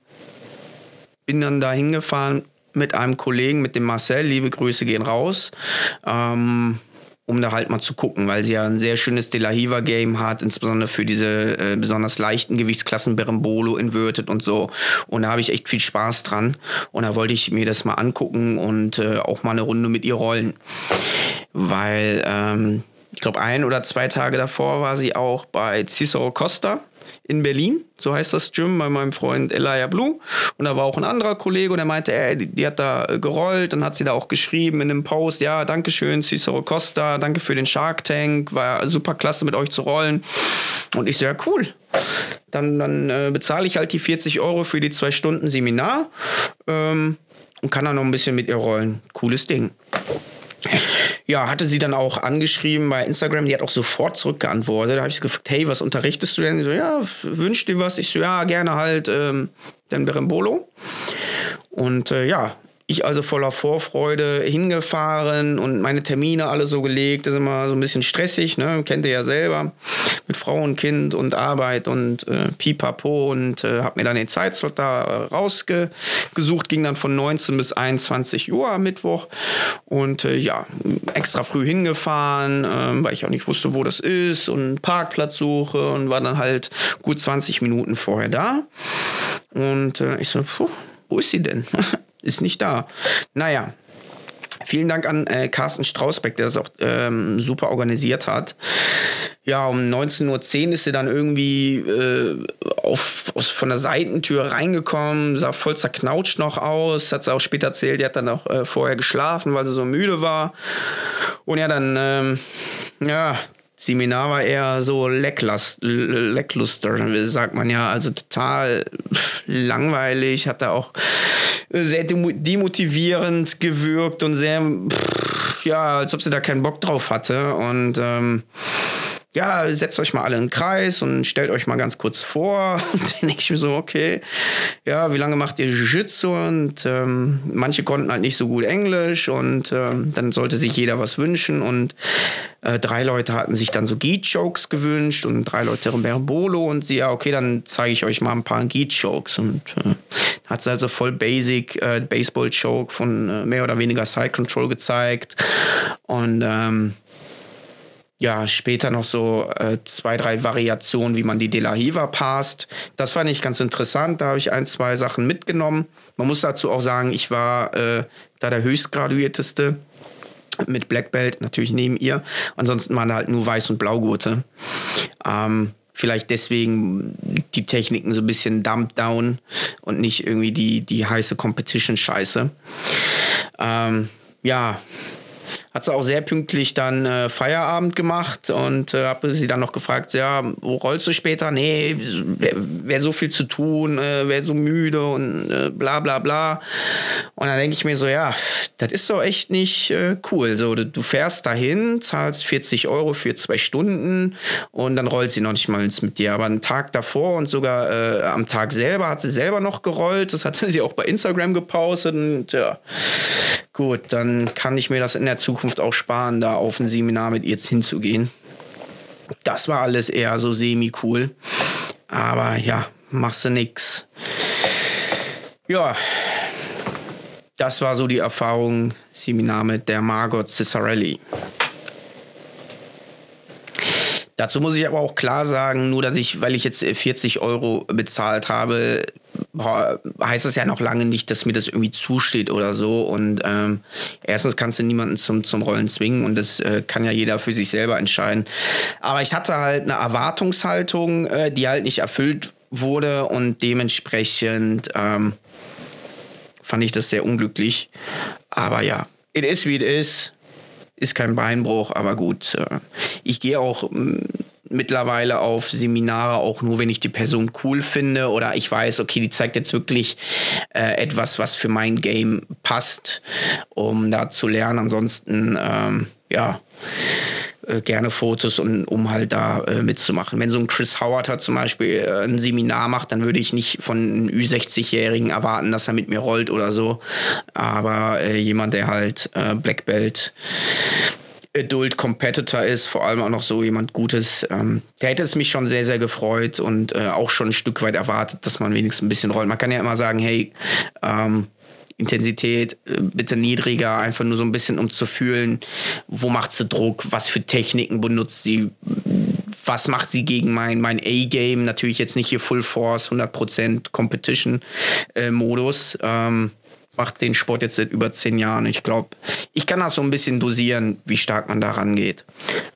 bin dann da hingefahren mit einem Kollegen, mit dem Marcel. Liebe Grüße gehen raus. Ähm, um da halt mal zu gucken, weil sie ja ein sehr schönes De La Hiva Game hat, insbesondere für diese äh, besonders leichten Gewichtsklassen Berembolo, Inverted und so. Und da habe ich echt viel Spaß dran. Und da wollte ich mir das mal angucken und äh, auch mal eine Runde mit ihr rollen. Weil ähm, ich glaube, ein oder zwei Tage davor war sie auch bei Cicero Costa in Berlin, so heißt das Gym, bei meinem Freund Elia Blue. Und da war auch ein anderer Kollege und der meinte, ey, die, die, hat da gerollt. Dann hat sie da auch geschrieben in einem Post, ja, danke schön, Cicero Costa, danke für den Shark Tank, war super klasse mit euch zu rollen. Und ich so, ja, cool. Dann, dann äh, bezahle ich halt die 40 Euro für die zwei Stunden Seminar ähm, und kann dann noch ein bisschen mit ihr rollen. Cooles Ding ja, hatte sie dann auch angeschrieben bei Instagram, die hat auch sofort zurückgeantwortet. Da habe ich gefragt, hey, was unterrichtest du denn? Die so, ja, wünsch dir was. Ich so, ja, gerne halt ähm, den Berembolo. Und äh, ja, ich also voller Vorfreude hingefahren und meine Termine alle so gelegt. Das ist immer so ein bisschen stressig, ne? Kennt ihr ja selber. Mit Frau und Kind und Arbeit und äh, Pipapo und äh, habe mir dann den Zeitslot da äh, rausgesucht. Ging dann von 19 bis 21 Uhr am Mittwoch. Und äh, ja, extra früh hingefahren, äh, weil ich auch nicht wusste, wo das ist und Parkplatz suche und war dann halt gut 20 Minuten vorher da. Und äh, ich so, puh, wo ist sie denn? [laughs] ist nicht da. Naja, Vielen Dank an äh, Carsten Strausbeck, der das auch ähm, super organisiert hat. Ja, um 19.10 Uhr ist sie dann irgendwie äh, auf, aus, von der Seitentür reingekommen, sah voll zerknautscht noch aus, hat sie auch später erzählt, die hat dann auch äh, vorher geschlafen, weil sie so müde war. Und ja, dann, ähm, ja, Seminar war eher so lackluster, sagt man ja, also total langweilig, hat da auch sehr demotivierend gewirkt und sehr, ja, als ob sie da keinen Bock drauf hatte. Und ähm, ja, setzt euch mal alle in den Kreis und stellt euch mal ganz kurz vor. [laughs] Und dann denke ich mir so, okay, ja, wie lange macht ihr Jiu-Jitsu? Und ähm, manche konnten halt nicht so gut Englisch und ähm, dann sollte sich jeder was wünschen. Und äh, drei Leute hatten sich dann so Geet-Jokes gewünscht und drei Leute Bolo und sie, ja, okay, dann zeige ich euch mal ein paar Geet-Jokes. Und äh, hat sie also voll basic äh, Baseball-Joke von äh, mehr oder weniger Side-Control gezeigt. Und ähm, ja, später noch so äh, zwei, drei Variationen, wie man die De La Hiva passt. Das fand ich ganz interessant. Da habe ich ein, zwei Sachen mitgenommen. Man muss dazu auch sagen, ich war äh, da der höchstgraduierteste mit Black Belt, natürlich neben ihr. Ansonsten waren halt nur Weiß- und Blaugurte. Ähm, vielleicht deswegen die Techniken so ein bisschen dumped down und nicht irgendwie die, die heiße Competition-Scheiße. Ähm, ja, hat sie auch sehr pünktlich dann äh, Feierabend gemacht und äh, habe sie dann noch gefragt, ja, wo rollst du später? Nee, wäre wär so viel zu tun, äh, wäre so müde und äh, bla bla bla. Und dann denke ich mir so, ja, das ist doch echt nicht äh, cool. So, du, du, fährst dahin, zahlst 40 Euro für zwei Stunden und dann rollt sie noch nicht mal mit dir. Aber einen Tag davor und sogar äh, am Tag selber hat sie selber noch gerollt. Das hatte sie auch bei Instagram gepostet und ja, gut, dann kann ich mir das in der Zukunft auch sparen, da auf ein Seminar mit ihr hinzugehen. Das war alles eher so semi-cool. Aber ja, machst du nix. Ja, das war so die Erfahrung, Seminar mit der Margot Ciccarelli. Dazu muss ich aber auch klar sagen, nur dass ich, weil ich jetzt 40 Euro bezahlt habe, heißt das ja noch lange nicht, dass mir das irgendwie zusteht oder so. Und ähm, erstens kannst du niemanden zum, zum Rollen zwingen und das äh, kann ja jeder für sich selber entscheiden. Aber ich hatte halt eine Erwartungshaltung, äh, die halt nicht erfüllt wurde und dementsprechend ähm, fand ich das sehr unglücklich. Aber ja, it is wie it is. Ist kein Beinbruch, aber gut. Äh, ich gehe auch mittlerweile auf Seminare auch nur, wenn ich die Person cool finde oder ich weiß, okay, die zeigt jetzt wirklich äh, etwas, was für mein Game passt, um da zu lernen. Ansonsten, ähm, ja äh, gerne Fotos und um halt da äh, mitzumachen. Wenn so ein Chris Howard hat zum Beispiel äh, ein Seminar macht, dann würde ich nicht von einem Ü60-Jährigen erwarten, dass er mit mir rollt oder so. Aber äh, jemand, der halt äh, Black Belt Adult Competitor ist, vor allem auch noch so jemand Gutes, ähm, der hätte es mich schon sehr, sehr gefreut und äh, auch schon ein Stück weit erwartet, dass man wenigstens ein bisschen rollt. Man kann ja immer sagen, hey, ähm, Intensität äh, bitte niedriger, einfach nur so ein bisschen, um zu fühlen, wo macht sie Druck, was für Techniken benutzt sie, was macht sie gegen mein, mein A-Game. Natürlich jetzt nicht hier Full Force, 100% Competition-Modus. Äh, ähm, macht den Sport jetzt seit über zehn Jahren. Ich glaube, ich kann das so ein bisschen dosieren, wie stark man da rangeht.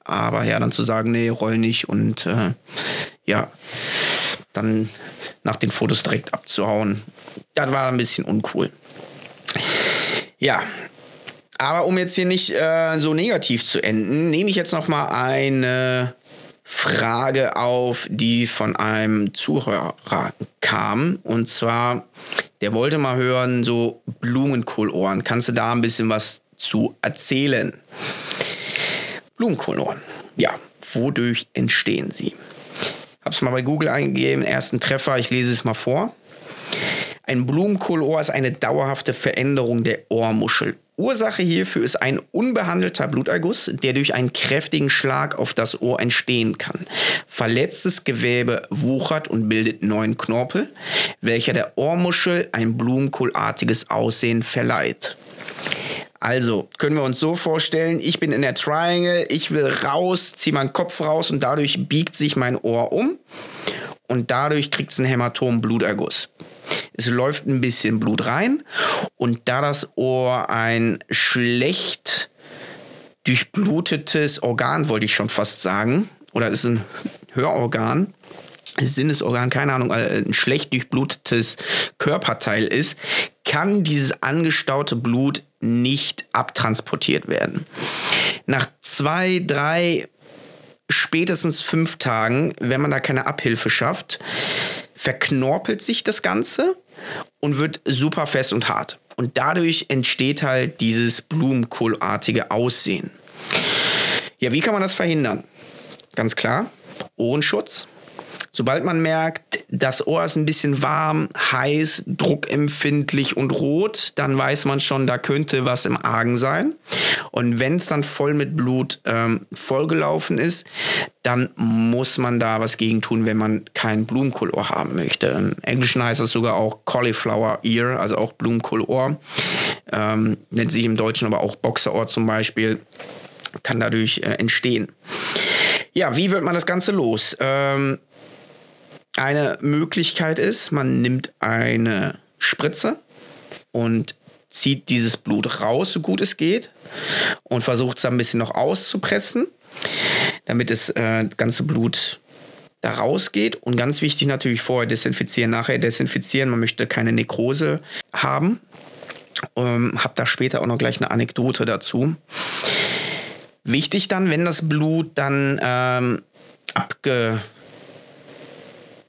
Aber ja, dann zu sagen, nee, roll nicht und äh, ja, dann nach den Fotos direkt abzuhauen, das war ein bisschen uncool. Ja, aber um jetzt hier nicht äh, so negativ zu enden, nehme ich jetzt noch mal eine Frage auf, die von einem Zuhörer kam. Und zwar, der wollte mal hören, so Blumenkohlohren. Kannst du da ein bisschen was zu erzählen? Blumenkohlohren. Ja, wodurch entstehen sie? Hab's mal bei Google eingegeben, ersten Treffer, ich lese es mal vor. Ein Blumenkohlohr ist eine dauerhafte Veränderung der Ohrmuschel. Ursache hierfür ist ein unbehandelter Bluterguss, der durch einen kräftigen Schlag auf das Ohr entstehen kann. Verletztes Gewebe wuchert und bildet neuen Knorpel, welcher der Ohrmuschel ein blumenkohlartiges Aussehen verleiht. Also können wir uns so vorstellen, ich bin in der Triangle, ich will raus, ziehe meinen Kopf raus und dadurch biegt sich mein Ohr um und dadurch kriegt es einen Hämatom-Bluterguss. Es läuft ein bisschen Blut rein und da das Ohr ein schlecht durchblutetes Organ, wollte ich schon fast sagen, oder es ist ein Hörorgan, Sinnesorgan, keine Ahnung, äh, ein schlecht durchblutetes Körperteil ist, kann dieses angestaute Blut nicht abtransportiert werden. Nach zwei, drei, spätestens fünf Tagen, wenn man da keine Abhilfe schafft, verknorpelt sich das Ganze und wird super fest und hart. Und dadurch entsteht halt dieses blumenkohlartige Aussehen. Ja, wie kann man das verhindern? Ganz klar, Ohrenschutz. Sobald man merkt, das Ohr ist ein bisschen warm, heiß, druckempfindlich und rot, dann weiß man schon, da könnte was im Argen sein. Und wenn es dann voll mit Blut ähm, vollgelaufen ist, dann muss man da was gegen tun, wenn man kein Blumenkohlohr haben möchte. Im Englischen heißt das sogar auch Cauliflower Ear, also auch Blumenkohlohr. Ähm, nennt sich im Deutschen aber auch Boxerohr zum Beispiel. Kann dadurch äh, entstehen. Ja, wie wird man das Ganze los? Ähm, eine Möglichkeit ist, man nimmt eine Spritze und zieht dieses Blut raus, so gut es geht, und versucht es ein bisschen noch auszupressen, damit das äh, ganze Blut da rausgeht. Und ganz wichtig natürlich vorher desinfizieren, nachher desinfizieren. Man möchte keine Nekrose haben. Ähm, hab da später auch noch gleich eine Anekdote dazu. Wichtig dann, wenn das Blut dann ähm, abge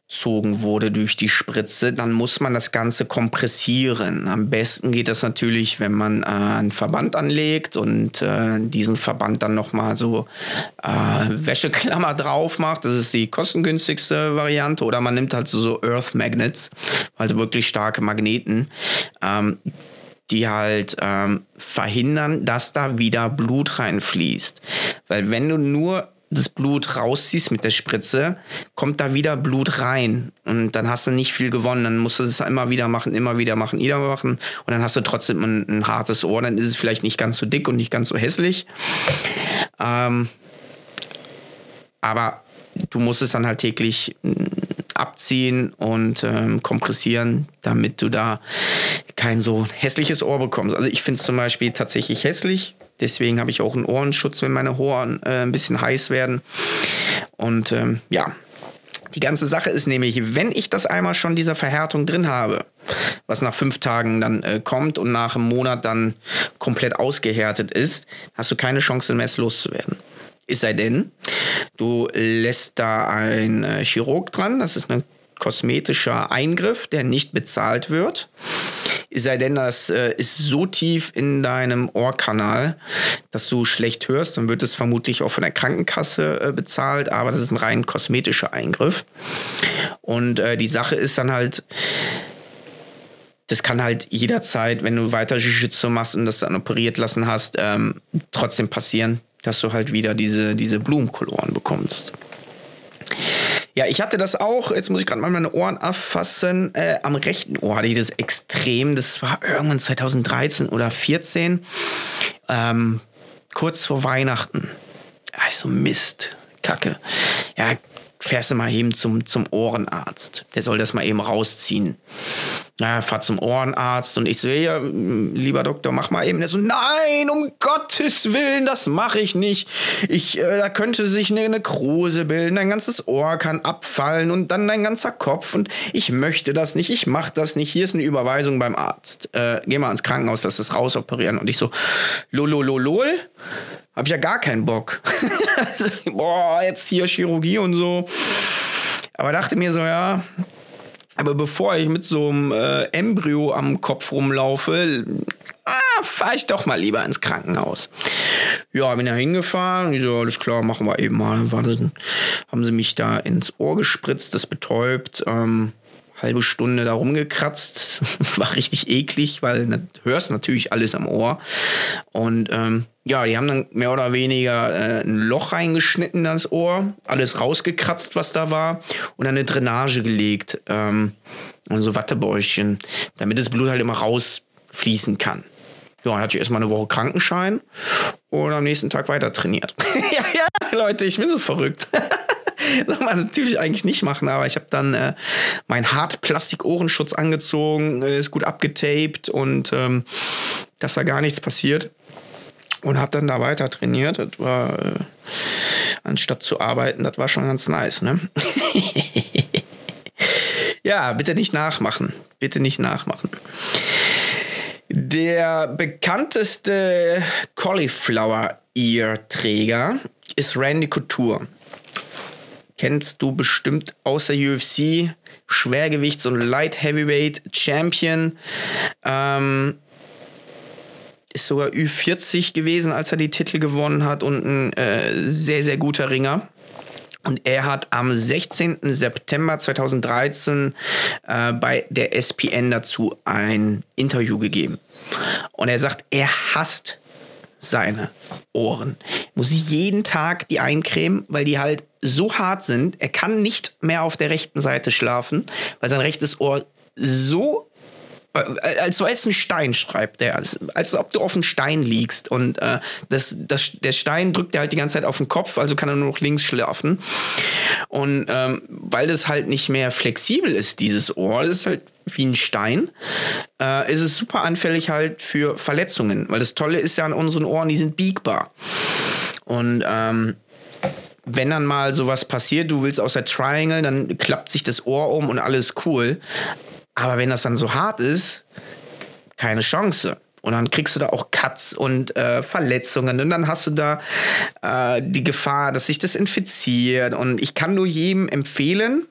gezogen wurde durch die Spritze, dann muss man das Ganze kompressieren. Am besten geht das natürlich, wenn man äh, einen Verband anlegt und äh, diesen Verband dann nochmal so äh, Wäscheklammer drauf macht. Das ist die kostengünstigste Variante. Oder man nimmt halt so, Earth Magnets, also wirklich starke Magneten. Ähm, die halt ähm, verhindern, dass da wieder Blut reinfließt. Weil wenn du nur das Blut rausziehst mit der Spritze, kommt da wieder Blut rein. Und dann hast du nicht viel gewonnen. Dann musst du es immer wieder machen, immer wieder machen, wieder machen. Und dann hast du trotzdem ein, ein hartes Ohr. Dann ist es vielleicht nicht ganz so dick und nicht ganz so hässlich. Ähm, aber du musst es dann halt täglich abziehen und ähm, kompressieren, damit du da kein so hässliches Ohr bekommst. Also ich finde es zum Beispiel tatsächlich hässlich, Deswegen habe ich auch einen Ohrenschutz, wenn meine Ohren äh, ein bisschen heiß werden. Und ähm, ja, die ganze Sache ist nämlich, wenn ich das einmal schon dieser Verhärtung drin habe, was nach fünf Tagen dann äh, kommt und nach einem Monat dann komplett ausgehärtet ist, hast du keine Chance mehr, es loszuwerden. Es sei denn, du lässt da ein äh, Chirurg dran, das ist ein kosmetischer Eingriff, der nicht bezahlt wird. Es sei denn, das äh, ist so tief in deinem Ohrkanal, dass du schlecht hörst, dann wird es vermutlich auch von der Krankenkasse äh, bezahlt, aber das ist ein rein kosmetischer Eingriff. Und die Sache ist dann halt, das kann halt jederzeit, wenn du weiter Jiu-Jitsu machst und das dann operiert lassen hast, ähm, trotzdem passieren, dass du halt wieder diese, diese Blumenkoloren bekommst. Ja, ich hatte das auch. Jetzt muss ich gerade mal meine Ohren erfassen. Äh, am rechten Ohr hatte ich das extrem. Das war irgendwann 2013 oder 2014. Ähm, kurz vor Weihnachten. Also Mist. Kacke. Ja, fährst du mal eben zum, zum Ohrenarzt. Der soll das mal eben rausziehen. Ja, fahr zum Ohrenarzt und ich so, ja, lieber Doktor, mach mal eben. Der so, nein, um Gottes Willen, das mache ich nicht. Ich, äh, da könnte sich eine Nekrose bilden, dein ganzes Ohr kann abfallen und dann dein ganzer Kopf und ich möchte das nicht, ich mach das nicht. Hier ist eine Überweisung beim Arzt. Äh, geh mal ins Krankenhaus, lass das rausoperieren. Und ich so, lolololol habe ich ja gar keinen Bock. [laughs] Boah, jetzt hier Chirurgie und so. Aber dachte mir so, ja, aber bevor ich mit so einem äh, Embryo am Kopf rumlaufe, ah, fahre ich doch mal lieber ins Krankenhaus. Ja, bin da hingefahren. Ich so, alles klar, machen wir eben mal. War das, haben sie mich da ins Ohr gespritzt, das betäubt. Ähm, halbe Stunde da rumgekratzt. [laughs] War richtig eklig, weil du hörst natürlich alles am Ohr. Und ähm, ja, die haben dann mehr oder weniger äh, ein Loch reingeschnitten in das Ohr, alles rausgekratzt, was da war, und dann eine Drainage gelegt. Ähm, und so Wattebäuschen, damit das Blut halt immer rausfließen kann. Ja, dann hatte ich erstmal eine Woche Krankenschein und am nächsten Tag weiter trainiert. [laughs] ja, ja, Leute, ich bin so verrückt. [laughs] soll man natürlich eigentlich nicht machen, aber ich habe dann äh, meinen Hartplastik-Ohrenschutz angezogen, äh, ist gut abgetaped und ähm, dass da gar nichts passiert. Und habe dann da weiter trainiert. Das war, äh, anstatt zu arbeiten, das war schon ganz nice, ne? [laughs] ja, bitte nicht nachmachen. Bitte nicht nachmachen. Der bekannteste Cauliflower-Ear-Träger ist Randy Couture kennst du bestimmt aus der UFC. Schwergewichts- und Light Heavyweight Champion. Ähm, ist sogar Ü40 gewesen, als er die Titel gewonnen hat und ein äh, sehr, sehr guter Ringer. Und er hat am 16. September 2013 äh, bei der SPN dazu ein Interview gegeben. Und er sagt, er hasst seine Ohren. Muss jeden Tag die eincremen, weil die halt so hart sind. Er kann nicht mehr auf der rechten Seite schlafen, weil sein rechtes Ohr so äh, als als ein Stein schreibt er, als, als ob du auf einem Stein liegst und äh, das, das, der Stein drückt er halt die ganze Zeit auf den Kopf, also kann er nur noch links schlafen. Und ähm, weil das halt nicht mehr flexibel ist, dieses Ohr, das ist halt wie ein Stein, äh, ist es super anfällig halt für Verletzungen. Weil das Tolle ist ja an unseren Ohren, die sind biegbar. Und ähm, wenn dann mal sowas passiert, du willst aus der Triangle, dann klappt sich das Ohr um und alles cool. Aber wenn das dann so hart ist, keine Chance. Und dann kriegst du da auch Cuts und äh, Verletzungen. Und dann hast du da äh, die Gefahr, dass sich das infiziert. Und ich kann nur jedem empfehlen,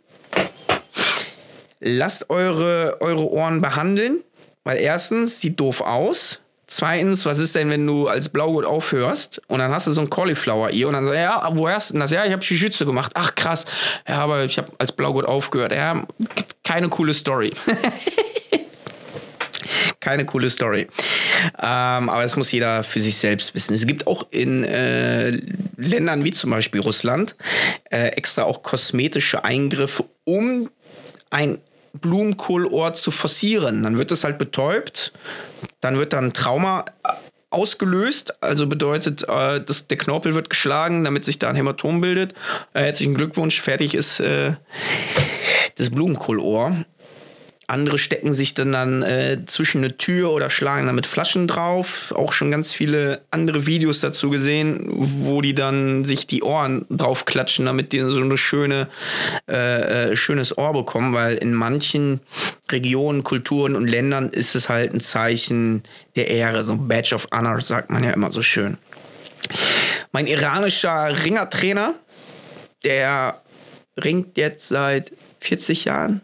lasst eure, eure Ohren behandeln, weil erstens sieht doof aus. Zweitens, was ist denn, wenn du als Blaugurt aufhörst und dann hast du so ein Cauliflower-Ear und dann sagst du, ja, wo hast du denn das? Ja, ich habe Jiu-Jitsu gemacht. Ach krass. Ja, aber ich habe als Blaugurt aufgehört. Ja, keine coole Story. [laughs] keine coole Story. Ähm, aber das muss jeder für sich selbst wissen. Es gibt auch in äh, Ländern wie zum Beispiel Russland äh, extra auch kosmetische Eingriffe, um ein Blumenkohlohr zu forcieren. Dann wird es halt betäubt, dann wird dann Trauma ausgelöst, also bedeutet, äh, dass der Knorpel wird geschlagen, damit sich da ein Hämatom bildet. Äh, herzlichen Glückwunsch, fertig ist äh, das Blumenkohlohr. Andere stecken sich dann, dann äh, zwischen eine Tür oder schlagen damit Flaschen drauf. Auch schon ganz viele andere Videos dazu gesehen, wo die dann sich die Ohren draufklatschen, damit die so eine schöne, äh, äh, schönes Ohr bekommen, weil in manchen Regionen, Kulturen und Ländern ist es halt ein Zeichen der Ehre, so ein Badge of Honor, sagt man ja immer so schön. Mein iranischer Ringertrainer, der ringt jetzt seit 40 Jahren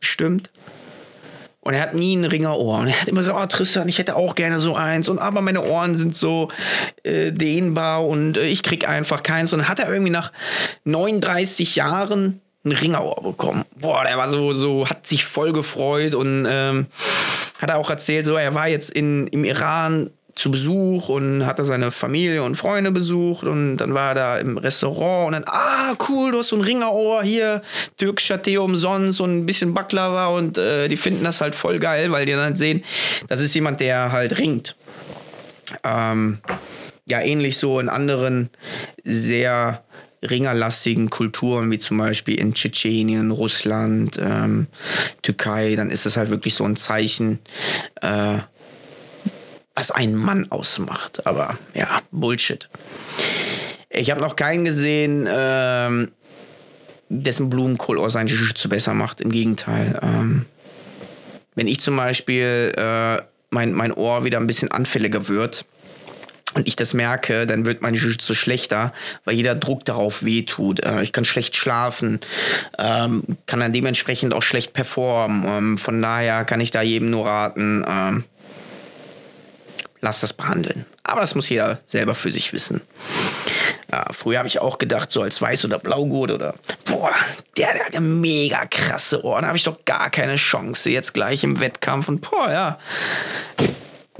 stimmt. Und er hat nie ein Ringerohr. Und er hat immer so, oh Tristan, ich hätte auch gerne so eins. Und aber meine Ohren sind so äh, dehnbar und äh, ich krieg einfach keins. Und dann hat er irgendwie nach 39 Jahren ein Ringerohr bekommen. Boah, der war so, so, hat sich voll gefreut und ähm, hat er auch erzählt, so, er war jetzt in, im Iran zu Besuch und hat da seine Familie und Freunde besucht und dann war er da im Restaurant und dann, ah, cool, du hast so ein Ringerohr hier, türkischer Tee umsonst und ein bisschen Baklava und äh, die finden das halt voll geil, weil die dann sehen, das ist jemand, der halt ringt. Ähm, ja, ähnlich so in anderen sehr ringerlastigen Kulturen, wie zum Beispiel in Tschetschenien, Russland, ähm, Türkei, dann ist es halt wirklich so ein Zeichen, äh, was einen Mann ausmacht. Aber ja, Bullshit. Ich habe noch keinen gesehen, ähm, dessen Blumenkohl aus seinen Jiu-Jitsu besser macht. Im Gegenteil. Ähm, wenn ich zum Beispiel äh, mein, mein Ohr wieder ein bisschen anfälliger wird, und ich das merke, dann wird mein Jiu-Jitsu schlechter, weil jeder Druck darauf wehtut. Äh, ich kann schlecht schlafen, ähm, kann dann dementsprechend auch schlecht performen. Ähm, von daher kann ich da jedem nur raten, ähm, lass das behandeln. Aber das muss jeder selber für sich wissen. Ja, früher habe ich auch gedacht, so als Weiß- oder Blaugurt oder, boah, der, der hat eine mega krasse Ohren, da habe ich doch gar keine Chance jetzt gleich im Wettkampf. Und boah, ja,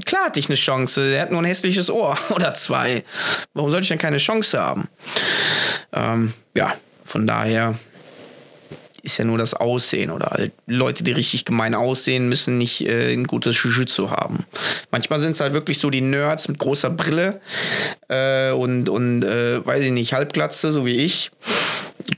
klar hatte ich eine Chance. Er hat nur ein hässliches Ohr [laughs] oder zwei. Warum sollte ich denn keine Chance haben? Ähm, ja, von daher ist ja nur das Aussehen oder halt Leute, die richtig gemein aussehen, müssen nicht äh, ein gutes Jiu-Jitsu haben. Manchmal sind es halt wirklich so die Nerds mit großer Brille äh, und, und äh, weiß ich nicht, Halbglatze, so wie ich.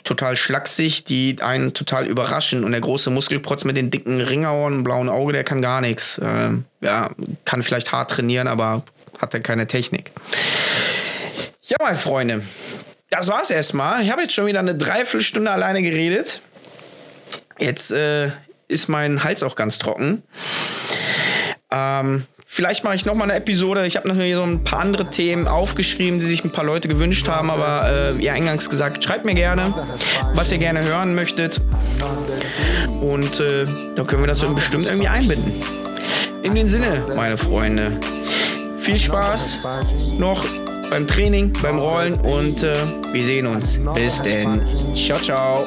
Total schlaksig, die einen total überraschen. Und der große Muskelprotz mit den dicken Ringerohren und blauen Auge, der kann gar nichts. Ähm, ja, kann vielleicht hart trainieren, aber hat er keine Technik. Ja, meine Freunde, das war's erstmal. Ich habe jetzt schon wieder eine Dreiviertelstunde alleine geredet. Jetzt äh, ist mein Hals auch ganz trocken. Ähm, vielleicht mache ich noch mal eine Episode. Ich habe noch hier so ein paar andere Themen aufgeschrieben, die sich ein paar Leute gewünscht haben. Aber äh, ja, eingangs gesagt, schreibt mir gerne, was ihr gerne hören möchtet. Und äh, dann können wir das bestimmt irgendwie einbinden. In dem Sinne, meine Freunde, viel Spaß noch beim Training, beim Rollen und äh, wir sehen uns. Bis denn. Ciao, ciao.